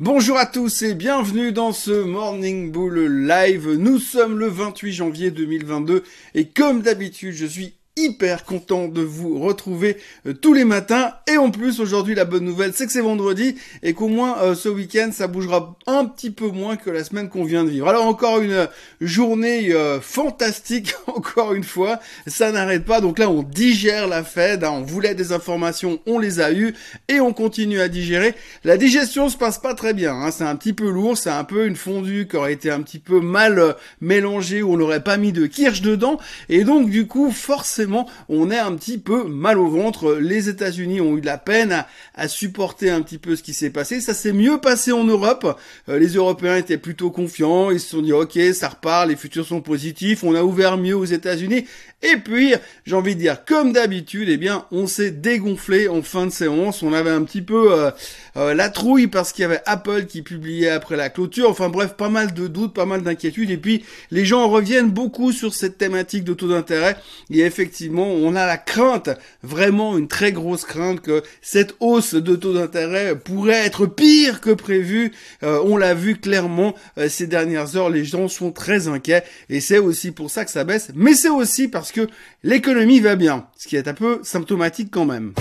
Bonjour à tous et bienvenue dans ce Morning Bull Live. Nous sommes le 28 janvier 2022 et comme d'habitude je suis hyper content de vous retrouver euh, tous les matins et en plus aujourd'hui la bonne nouvelle c'est que c'est vendredi et qu'au moins euh, ce week-end ça bougera un petit peu moins que la semaine qu'on vient de vivre. Alors encore une euh, journée fantastique encore une fois, ça n'arrête pas donc là on digère la Fed, hein. on voulait des informations, on les a eues et on continue à digérer. La digestion se passe pas très bien, hein. c'est un petit peu lourd, c'est un peu une fondue qui aurait été un petit peu mal mélangée où on n'aurait pas mis de kirsch dedans et donc du coup forcément on est un petit peu mal au ventre. Les États-Unis ont eu de la peine à, supporter un petit peu ce qui s'est passé. Ça s'est mieux passé en Europe. Euh, les Européens étaient plutôt confiants. Ils se sont dit, ok, ça repart, les futurs sont positifs. On a ouvert mieux aux États-Unis. Et puis, j'ai envie de dire, comme d'habitude, eh bien, on s'est dégonflé en fin de séance. On avait un petit peu euh, euh, la trouille parce qu'il y avait Apple qui publiait après la clôture. Enfin bref, pas mal de doutes, pas mal d'inquiétudes. Et puis, les gens reviennent beaucoup sur cette thématique de taux d'intérêt. Et effectivement, on a la crainte, vraiment une très grosse crainte que cette hausse de taux d'intérêt pourrait être pire que prévu. Euh, on l'a vu clairement ces dernières heures. Les gens sont très inquiets. Et c'est aussi pour ça que ça baisse. Mais c'est aussi parce que l'économie va bien, ce qui est un peu symptomatique quand même.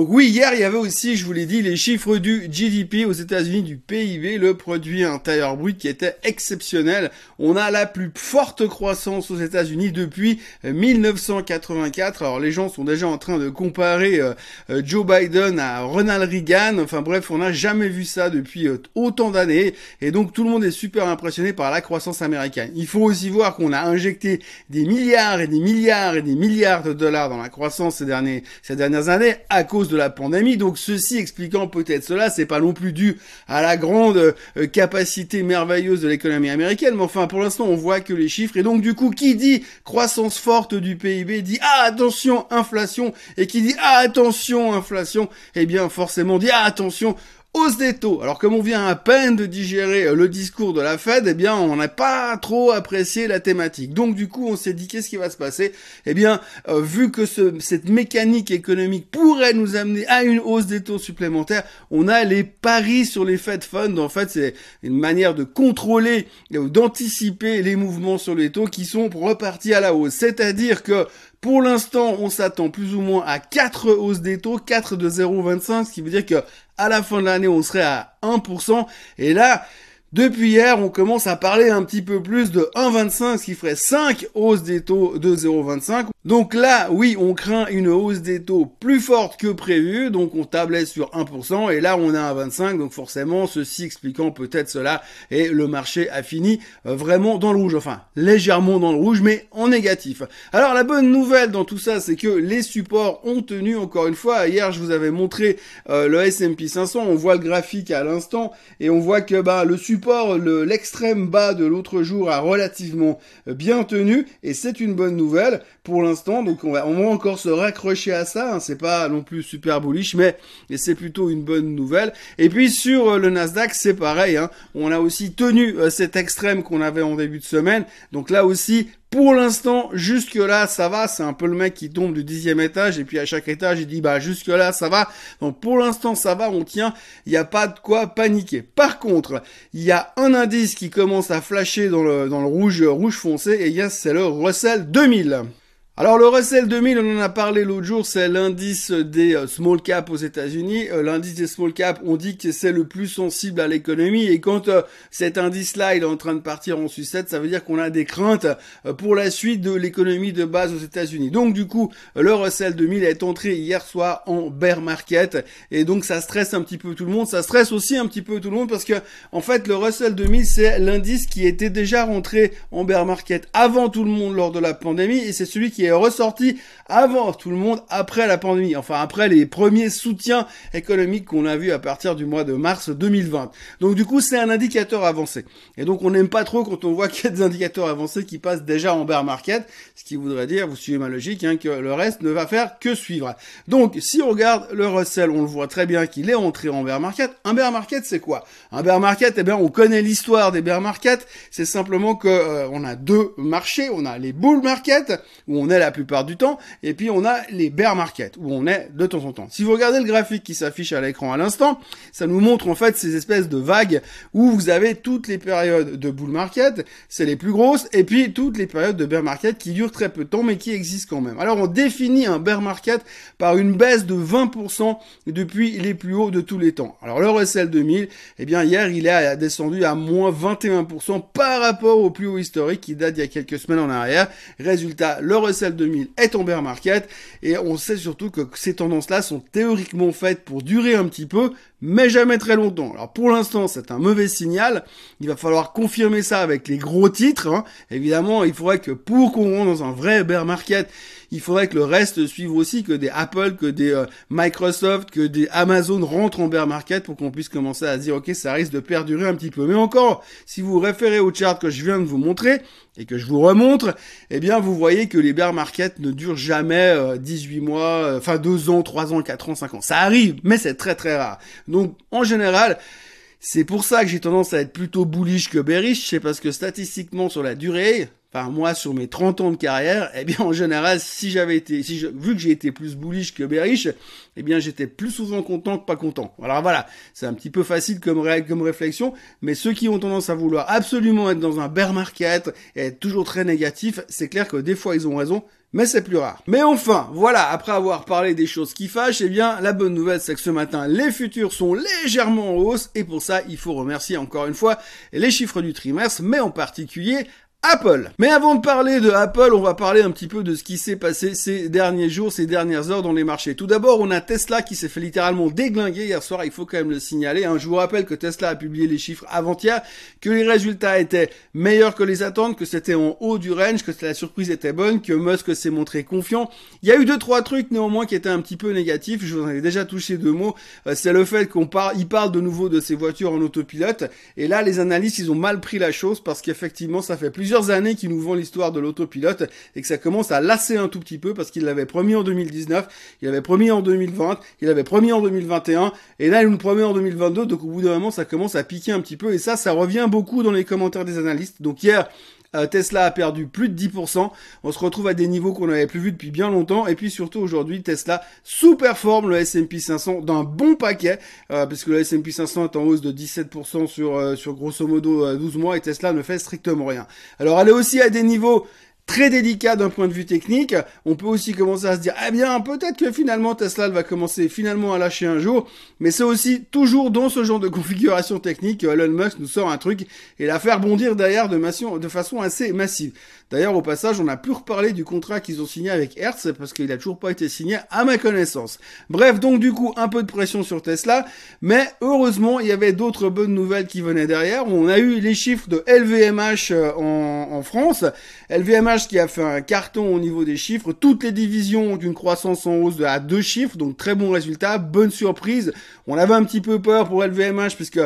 Oui, hier, il y avait aussi, je vous l'ai dit, les chiffres du GDP aux États-Unis, du PIB, le produit intérieur brut qui était exceptionnel. On a la plus forte croissance aux États-Unis depuis 1984. Alors les gens sont déjà en train de comparer euh, euh, Joe Biden à Ronald Reagan. Enfin bref, on n'a jamais vu ça depuis euh, autant d'années. Et donc tout le monde est super impressionné par la croissance américaine. Il faut aussi voir qu'on a injecté des milliards et des milliards et des milliards de dollars dans la croissance ces, derniers, ces dernières années à cause de la pandémie. Donc ceci expliquant peut-être cela, c'est pas non plus dû à la grande euh, capacité merveilleuse de l'économie américaine, mais enfin pour l'instant on voit que les chiffres et donc du coup qui dit croissance forte du PIB dit ah attention inflation et qui dit ah attention inflation, eh bien forcément dit ah attention hausse des taux. Alors comme on vient à peine de digérer euh, le discours de la Fed, eh bien on n'a pas trop apprécié la thématique. Donc du coup on s'est dit qu'est-ce qui va se passer? Eh bien euh, vu que cette mécanique économique pourrait nous amener à une hausse des taux supplémentaires, on a les paris sur les Fed Funds. En fait c'est une manière de contrôler, d'anticiper les mouvements sur les taux qui sont repartis à la hausse. C'est-à-dire que pour l'instant, on s'attend plus ou moins à 4 hausses des taux, 4 de 0,25, ce qui veut dire que à la fin de l'année, on serait à 1%. Et là, depuis hier, on commence à parler un petit peu plus de 1,25, ce qui ferait 5 hausses des taux de 0,25. Donc là, oui, on craint une hausse des taux plus forte que prévu, donc on tablait sur 1%, et là on a un 25, donc forcément, ceci expliquant peut-être cela, et le marché a fini euh, vraiment dans le rouge, enfin, légèrement dans le rouge, mais en négatif. Alors la bonne nouvelle dans tout ça, c'est que les supports ont tenu, encore une fois, hier je vous avais montré euh, le S&P 500, on voit le graphique à l'instant, et on voit que bah, le support support, l'extrême bas de l'autre jour a relativement bien tenu et c'est une bonne nouvelle pour l'instant. Donc on va, encore se raccrocher à ça. Hein. C'est pas non plus super bullish, mais c'est plutôt une bonne nouvelle. Et puis sur euh, le Nasdaq, c'est pareil. Hein. On a aussi tenu euh, cet extrême qu'on avait en début de semaine. Donc là aussi, pour l'instant, jusque là, ça va. C'est un peu le mec qui tombe du dixième étage et puis à chaque étage, il dit bah jusque là, ça va. Donc pour l'instant, ça va, on tient. Il n'y a pas de quoi paniquer. Par contre, il y a un indice qui commence à flasher dans le dans le rouge rouge foncé et yes, c'est le Russell 2000. Alors le Russell 2000, on en a parlé l'autre jour, c'est l'indice des euh, small cap aux États-Unis. Euh, l'indice des small cap, on dit que c'est le plus sensible à l'économie et quand euh, cet indice-là, il est en train de partir en sucette, ça veut dire qu'on a des craintes pour la suite de l'économie de base aux États-Unis. Donc du coup, le Russell 2000 est entré hier soir en bear market et donc ça stresse un petit peu tout le monde, ça stresse aussi un petit peu tout le monde parce que en fait, le Russell 2000, c'est l'indice qui était déjà rentré en bear market avant tout le monde lors de la pandémie et c'est celui qui est ressorti avant tout le monde, après la pandémie, enfin après les premiers soutiens économiques qu'on a vu à partir du mois de mars 2020. Donc du coup, c'est un indicateur avancé. Et donc on n'aime pas trop quand on voit qu'il y a des indicateurs avancés qui passent déjà en bear market, ce qui voudrait dire, vous suivez ma logique, hein, que le reste ne va faire que suivre. Donc si on regarde le Russell, on le voit très bien qu'il est entré en bear market. Un bear market, c'est quoi? Un bear market, eh bien on connaît l'histoire des bear markets, c'est simplement que euh, on a deux marchés, on a les bull market où on est la plupart du temps, et puis on a les bear markets, où on est de temps en temps. Si vous regardez le graphique qui s'affiche à l'écran à l'instant, ça nous montre en fait ces espèces de vagues où vous avez toutes les périodes de bull market, c'est les plus grosses, et puis toutes les périodes de bear market qui durent très peu de temps, mais qui existent quand même. Alors on définit un bear market par une baisse de 20% depuis les plus hauts de tous les temps. Alors le Russell 2000, eh bien hier il est descendu à moins 21% par rapport au plus haut historique qui date d'il y a quelques semaines en arrière. Résultat, le Russell 2000 est en bear market et on sait surtout que ces tendances-là sont théoriquement faites pour durer un petit peu, mais jamais très longtemps. Alors pour l'instant, c'est un mauvais signal. Il va falloir confirmer ça avec les gros titres. Hein. Évidemment, il faudrait que pour qu'on rentre dans un vrai bear market, il faudrait que le reste suive aussi, que des Apple, que des euh, Microsoft, que des Amazon rentrent en bear market pour qu'on puisse commencer à dire ok, ça risque de perdurer un petit peu. Mais encore, si vous référez au chart que je viens de vous montrer et que je vous remontre, eh bien vous voyez que les bear markets ne durent jamais 18 euh, mois, euh, enfin 2 ans, 3 ans, 4 ans, 5 ans. Ça arrive, mais c'est très très rare. Donc en général, c'est pour ça que j'ai tendance à être plutôt bullish que bearish, c'est parce que statistiquement sur la durée, enfin moi sur mes 30 ans de carrière, eh bien en général, si j'avais été, si je, vu que j'ai été plus bullish que bearish, eh bien j'étais plus souvent content que pas content. Alors voilà, c'est un petit peu facile comme, comme réflexion, mais ceux qui ont tendance à vouloir absolument être dans un bear market et être toujours très négatif, c'est clair que des fois ils ont raison, mais c'est plus rare. Mais enfin, voilà, après avoir parlé des choses qui fâchent, eh bien, la bonne nouvelle, c'est que ce matin, les futurs sont légèrement en hausse, et pour ça, il faut remercier encore une fois les chiffres du trimestre, mais en particulier Apple. Mais avant de parler de Apple, on va parler un petit peu de ce qui s'est passé ces derniers jours, ces dernières heures dans les marchés. Tout d'abord, on a Tesla qui s'est fait littéralement déglinguer hier soir, il faut quand même le signaler. Hein. Je vous rappelle que Tesla a publié les chiffres avant-hier, que les résultats étaient meilleurs que les attentes, que c'était en haut du range, que la surprise était bonne, que Musk s'est montré confiant. Il y a eu deux, trois trucs néanmoins qui étaient un petit peu négatifs, je vous en ai déjà touché deux mots. Euh, c'est le fait qu'on parle, il parle de nouveau de ces voitures en autopilote. Et là, les analystes, ils ont mal pris la chose parce qu'effectivement, ça fait plus plusieurs années qu'il nous vend l'histoire de l'autopilote et que ça commence à lasser un tout petit peu parce qu'il l'avait promis en 2019, il avait promis en 2020, il avait promis en 2021 et là il nous promet en 2022 donc au bout d'un moment ça commence à piquer un petit peu et ça ça revient beaucoup dans les commentaires des analystes. Donc hier Tesla a perdu plus de 10%. On se retrouve à des niveaux qu'on n'avait plus vus depuis bien longtemps. Et puis surtout aujourd'hui, Tesla sous-performe le S&P 500 d'un bon paquet, euh, puisque le S&P 500 est en hausse de 17% sur, euh, sur grosso modo 12 mois et Tesla ne fait strictement rien. Alors elle est aussi à des niveaux très délicat d'un point de vue technique. On peut aussi commencer à se dire, eh bien, peut-être que finalement Tesla va commencer finalement à lâcher un jour. Mais c'est aussi toujours dans ce genre de configuration technique que Elon Musk nous sort un truc et la faire bondir derrière de, de façon assez massive. D'ailleurs, au passage, on a pu reparler du contrat qu'ils ont signé avec Hertz parce qu'il a toujours pas été signé à ma connaissance. Bref, donc du coup, un peu de pression sur Tesla, mais heureusement, il y avait d'autres bonnes nouvelles qui venaient derrière. On a eu les chiffres de LVMH euh, en, France. LVMH qui a fait un carton au niveau des chiffres. Toutes les divisions ont une croissance en hausse à deux chiffres, donc très bon résultat, bonne surprise. On avait un petit peu peur pour LVMH puisque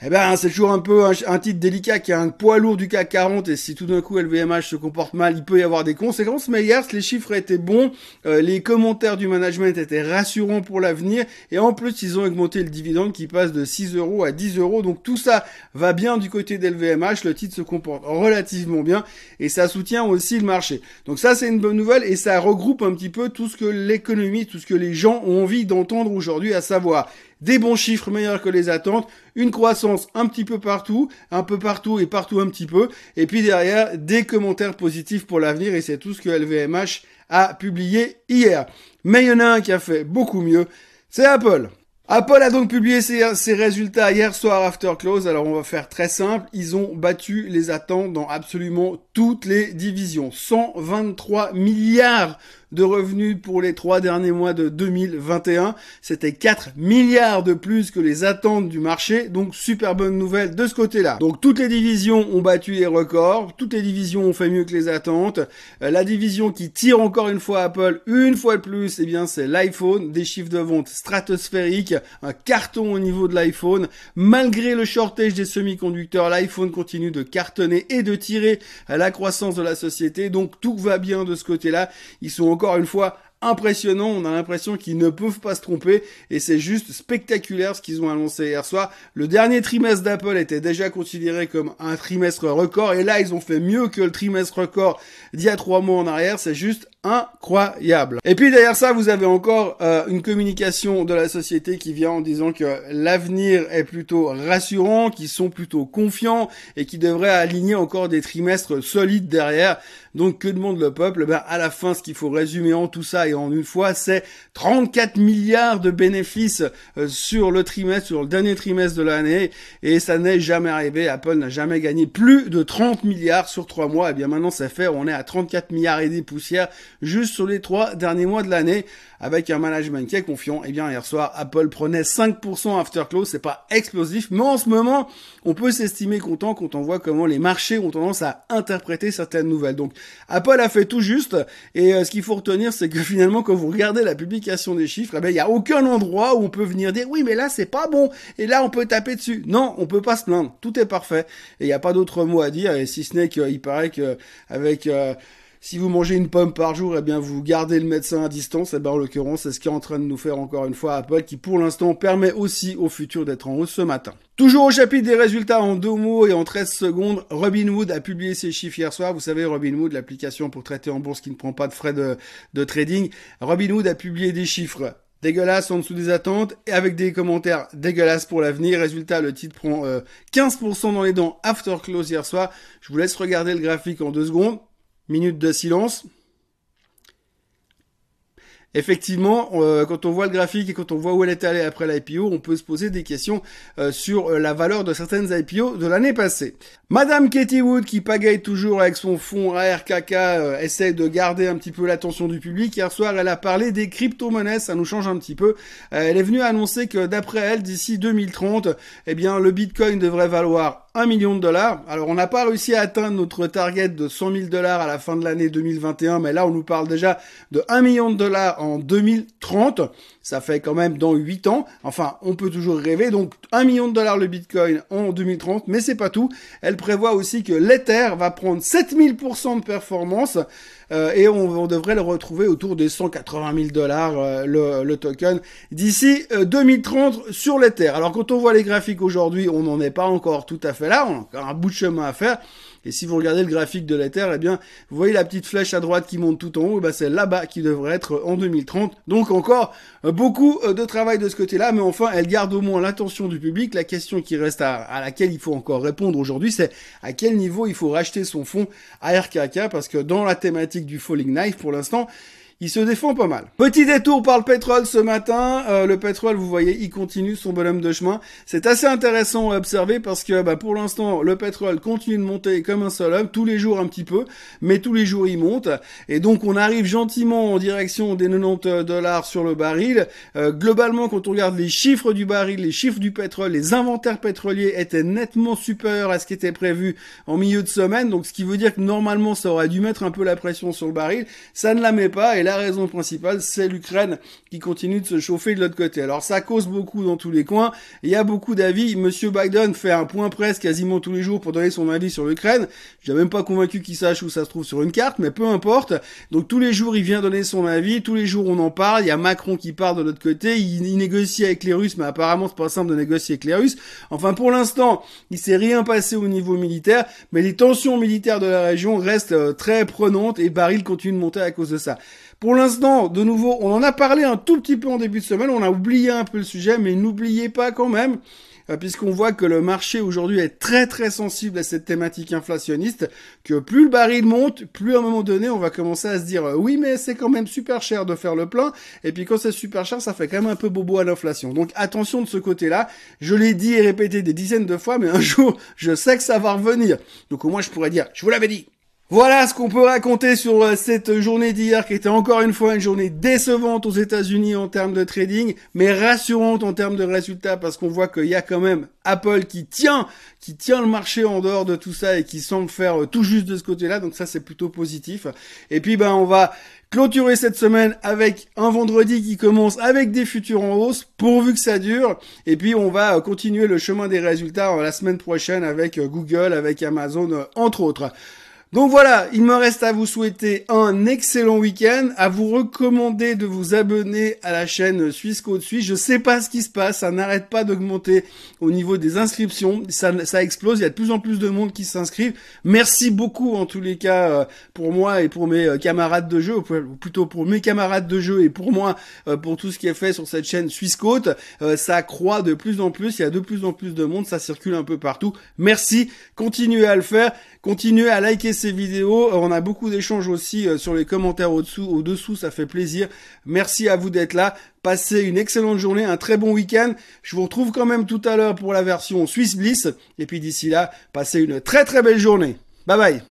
eh ben c'est toujours un peu un, titre délicat qui a un poids lourd du CAC 40 et si tout d'un coup LVMH se comporte mal, il peut y avoir des conséquences. Mais hier, les chiffres étaient bons, euh, les commentaires du management étaient rassurants pour l'avenir et en plus ils ont augmenté le dividende qui passe de 6 euros à 10 euros. Donc tout ça va bien du côté d'LVMH, le titre se comporte relativement bien et ça soutient aussi le marché. Donc ça c'est une bonne nouvelle et ça regroupe un petit peu tout ce que l'économie, tout ce que les gens ont envie d'entendre aujourd'hui, à savoir des bons chiffres meilleurs que les attentes, une croissance un petit peu partout, un peu partout et partout un petit peu, et puis derrière des commentaires positifs pour l'avenir, et c'est tout ce que LVMH a publié hier. Mais il y en a un qui a fait beaucoup mieux, c'est Apple. Apple a donc publié ses, résultats hier soir after close. Alors on va faire très simple. Ils ont battu les attentes dans absolument toutes les divisions. 123 milliards de revenus pour les trois derniers mois de 2021. C'était 4 milliards de plus que les attentes du marché. Donc super bonne nouvelle de ce côté-là. Donc toutes les divisions ont battu les records. Toutes les divisions ont fait mieux que les attentes. Euh, la division qui tire encore une fois Apple, une fois de plus, eh bien c'est l'iPhone. Des chiffres de vente stratosphériques. Un carton au niveau de l'iPhone. Malgré le shortage des semi-conducteurs, l'iPhone continue de cartonner et de tirer la croissance de la société. Donc tout va bien de ce côté-là. Ils sont encore une fois impressionnant. On a l'impression qu'ils ne peuvent pas se tromper et c'est juste spectaculaire ce qu'ils ont annoncé hier soir. Le dernier trimestre d'Apple était déjà considéré comme un trimestre record et là ils ont fait mieux que le trimestre record d'il y a trois mois en arrière. C'est juste incroyable. Et puis derrière ça, vous avez encore euh, une communication de la société qui vient en disant que l'avenir est plutôt rassurant, qu'ils sont plutôt confiants et qui devraient aligner encore des trimestres solides derrière. Donc que demande le peuple? Ben, À la fin, ce qu'il faut résumer en tout ça et en une fois, c'est 34 milliards de bénéfices euh, sur le trimestre, sur le dernier trimestre de l'année. Et ça n'est jamais arrivé. Apple n'a jamais gagné plus de 30 milliards sur trois mois. Et eh bien maintenant, ça fait, on est à 34 milliards et des poussières juste sur les trois derniers mois de l'année avec un management qui est confiant. Eh bien hier soir, Apple prenait 5% after close. C'est pas explosif, mais en ce moment, on peut s'estimer content quand on voit comment les marchés ont tendance à interpréter certaines nouvelles. Donc Apple a fait tout juste. Et euh, ce qu'il faut retenir, c'est que finalement, quand vous regardez la publication des chiffres, eh il n'y a aucun endroit où on peut venir dire oui, mais là c'est pas bon. Et là on peut taper dessus. Non, on peut pas se plaindre. Tout est parfait. Et il n'y a pas d'autre mot à dire. Et si ce n'est qu'il paraît que avec euh, si vous mangez une pomme par jour, eh bien vous gardez le médecin à distance. Eh bien en l'occurrence, c'est ce qui est en train de nous faire encore une fois Apple, qui pour l'instant permet aussi au futur d'être en hausse ce matin. Toujours au chapitre des résultats en deux mots et en 13 secondes, Robinhood a publié ses chiffres hier soir. Vous savez, Robinhood, l'application pour traiter en bourse qui ne prend pas de frais de, de trading. Robinhood a publié des chiffres dégueulasses en dessous des attentes et avec des commentaires dégueulasses pour l'avenir. Résultat, le titre prend 15% euh, dans les dents after close hier soir. Je vous laisse regarder le graphique en deux secondes. Minute de silence. Effectivement, euh, quand on voit le graphique et quand on voit où elle est allée après l'IPO, on peut se poser des questions euh, sur euh, la valeur de certaines IPO de l'année passée. Madame Katie Wood, qui pagaille toujours avec son fonds ARKK, essaie de garder un petit peu l'attention du public. Hier soir, elle a parlé des crypto-monnaies, ça nous change un petit peu. elle est venue annoncer que d'après elle, d'ici 2030, eh bien, le Bitcoin devrait valoir 1 million de dollars. Alors on n'a pas réussi à atteindre notre target de 100 000 dollars à la fin de l'année 2021, mais là on nous parle déjà de 1 million de dollars en 2030. Ça fait quand même dans 8 ans. Enfin, on peut toujours rêver. Donc 1 million de dollars le Bitcoin en 2030, mais c'est pas tout. Elle prévoit aussi que l'Ether va prendre 7000% de performance euh, et on, devrait le retrouver autour des 180 000 dollars euh, le, token d'ici 2030 euh, sur l'Ether. Alors quand on voit les graphiques aujourd'hui, on n'en est pas encore tout à fait là, on a encore un bout de chemin à faire. Et si vous regardez le graphique de l'Ether, eh bien, vous voyez la petite flèche à droite qui monte tout en haut, eh ben, c'est là-bas qui devrait être en 2030. Donc encore beaucoup de travail de ce côté-là, mais enfin, elle garde au moins l'attention du public. La question qui reste à, à laquelle il faut encore répondre aujourd'hui, c'est à quel niveau il faut racheter son fonds ARKK, parce que dans la thématique du Falling Knife pour l'instant il se défend pas mal. Petit détour par le pétrole ce matin. Euh, le pétrole, vous voyez, il continue son bonhomme de chemin. C'est assez intéressant à observer parce que bah, pour l'instant, le pétrole continue de monter comme un seul homme, tous les jours un petit peu, mais tous les jours il monte. Et donc on arrive gentiment en direction des 90 dollars sur le baril. Euh, globalement, quand on regarde les chiffres du baril, les chiffres du pétrole, les inventaires pétroliers étaient nettement supérieurs à ce qui était prévu en milieu de semaine. Donc ce qui veut dire que normalement, ça aurait dû mettre un peu la pression sur le baril. Ça ne la met pas. La raison principale, c'est l'Ukraine qui continue de se chauffer de l'autre côté. Alors ça cause beaucoup dans tous les coins. Il y a beaucoup d'avis. Monsieur Biden fait un point presse quasiment tous les jours pour donner son avis sur l'Ukraine. Je suis même pas convaincu qu'il sache où ça se trouve sur une carte, mais peu importe. Donc tous les jours, il vient donner son avis. Tous les jours, on en parle. Il y a Macron qui parle de l'autre côté. Il, il, négocie avec les Russes, mais apparemment, c'est pas simple de négocier avec les Russes. Enfin, pour l'instant, il s'est rien passé au niveau militaire, mais les tensions militaires de la région restent euh, très prenantes et Baril continue de monter à cause de ça. Pour l'instant, de nouveau, on en a parlé un tout petit peu en début de semaine, on a oublié un peu le sujet, mais n'oubliez pas quand même, euh, puisqu'on voit que le marché aujourd'hui est très très sensible à cette thématique inflationniste, que plus le baril monte, plus à un moment donné on va commencer à se dire euh, oui mais c'est quand même super cher de faire le plein, et puis quand c'est super cher ça fait quand même un peu bobo à l'inflation. Donc attention de ce côté-là, je l'ai dit et répété des dizaines de fois, mais un jour je sais que ça va revenir. Donc au moins je pourrais dire, je vous l'avais dit. Voilà ce qu'on peut raconter sur euh, cette journée d'hier qui était encore une fois une journée décevante aux États-Unis en termes de trading, mais rassurante en termes de résultats parce qu'on voit qu'il y a quand même Apple qui tient, qui tient le marché en dehors de tout ça et qui semble faire euh, tout juste de ce côté-là. Donc ça c'est plutôt positif. Et puis ben on va clôturer cette semaine avec un vendredi qui commence avec des futurs en hausse, pourvu que ça dure. Et puis on va euh, continuer le chemin des résultats la semaine prochaine avec Google, avec Amazon, entre autres. Donc voilà, il me reste à vous souhaiter un excellent week-end, à vous recommander de vous abonner à la chaîne Suisse Côte Suisse. Je sais pas ce qui se passe, ça n'arrête pas d'augmenter au niveau des inscriptions, ça, ça explose, il y a de plus en plus de monde qui s'inscrivent. Merci beaucoup en tous les cas euh, pour moi et pour mes euh, camarades de jeu, ou plutôt pour mes camarades de jeu et pour moi euh, pour tout ce qui est fait sur cette chaîne Suisse Côte. Ça croît de plus en plus, il y a de plus en plus de monde, ça circule un peu partout. Merci, continuez à le faire, continuez à liker ces vidéos. On a beaucoup d'échanges aussi euh, sur les commentaires au-dessous, au-dessous, ça fait plaisir. Merci à vous d'être là. Passez une excellente journée, un très bon week-end. Je vous retrouve quand même tout à l'heure pour la version Swiss Bliss. Et puis d'ici là, passez une très très belle journée. Bye bye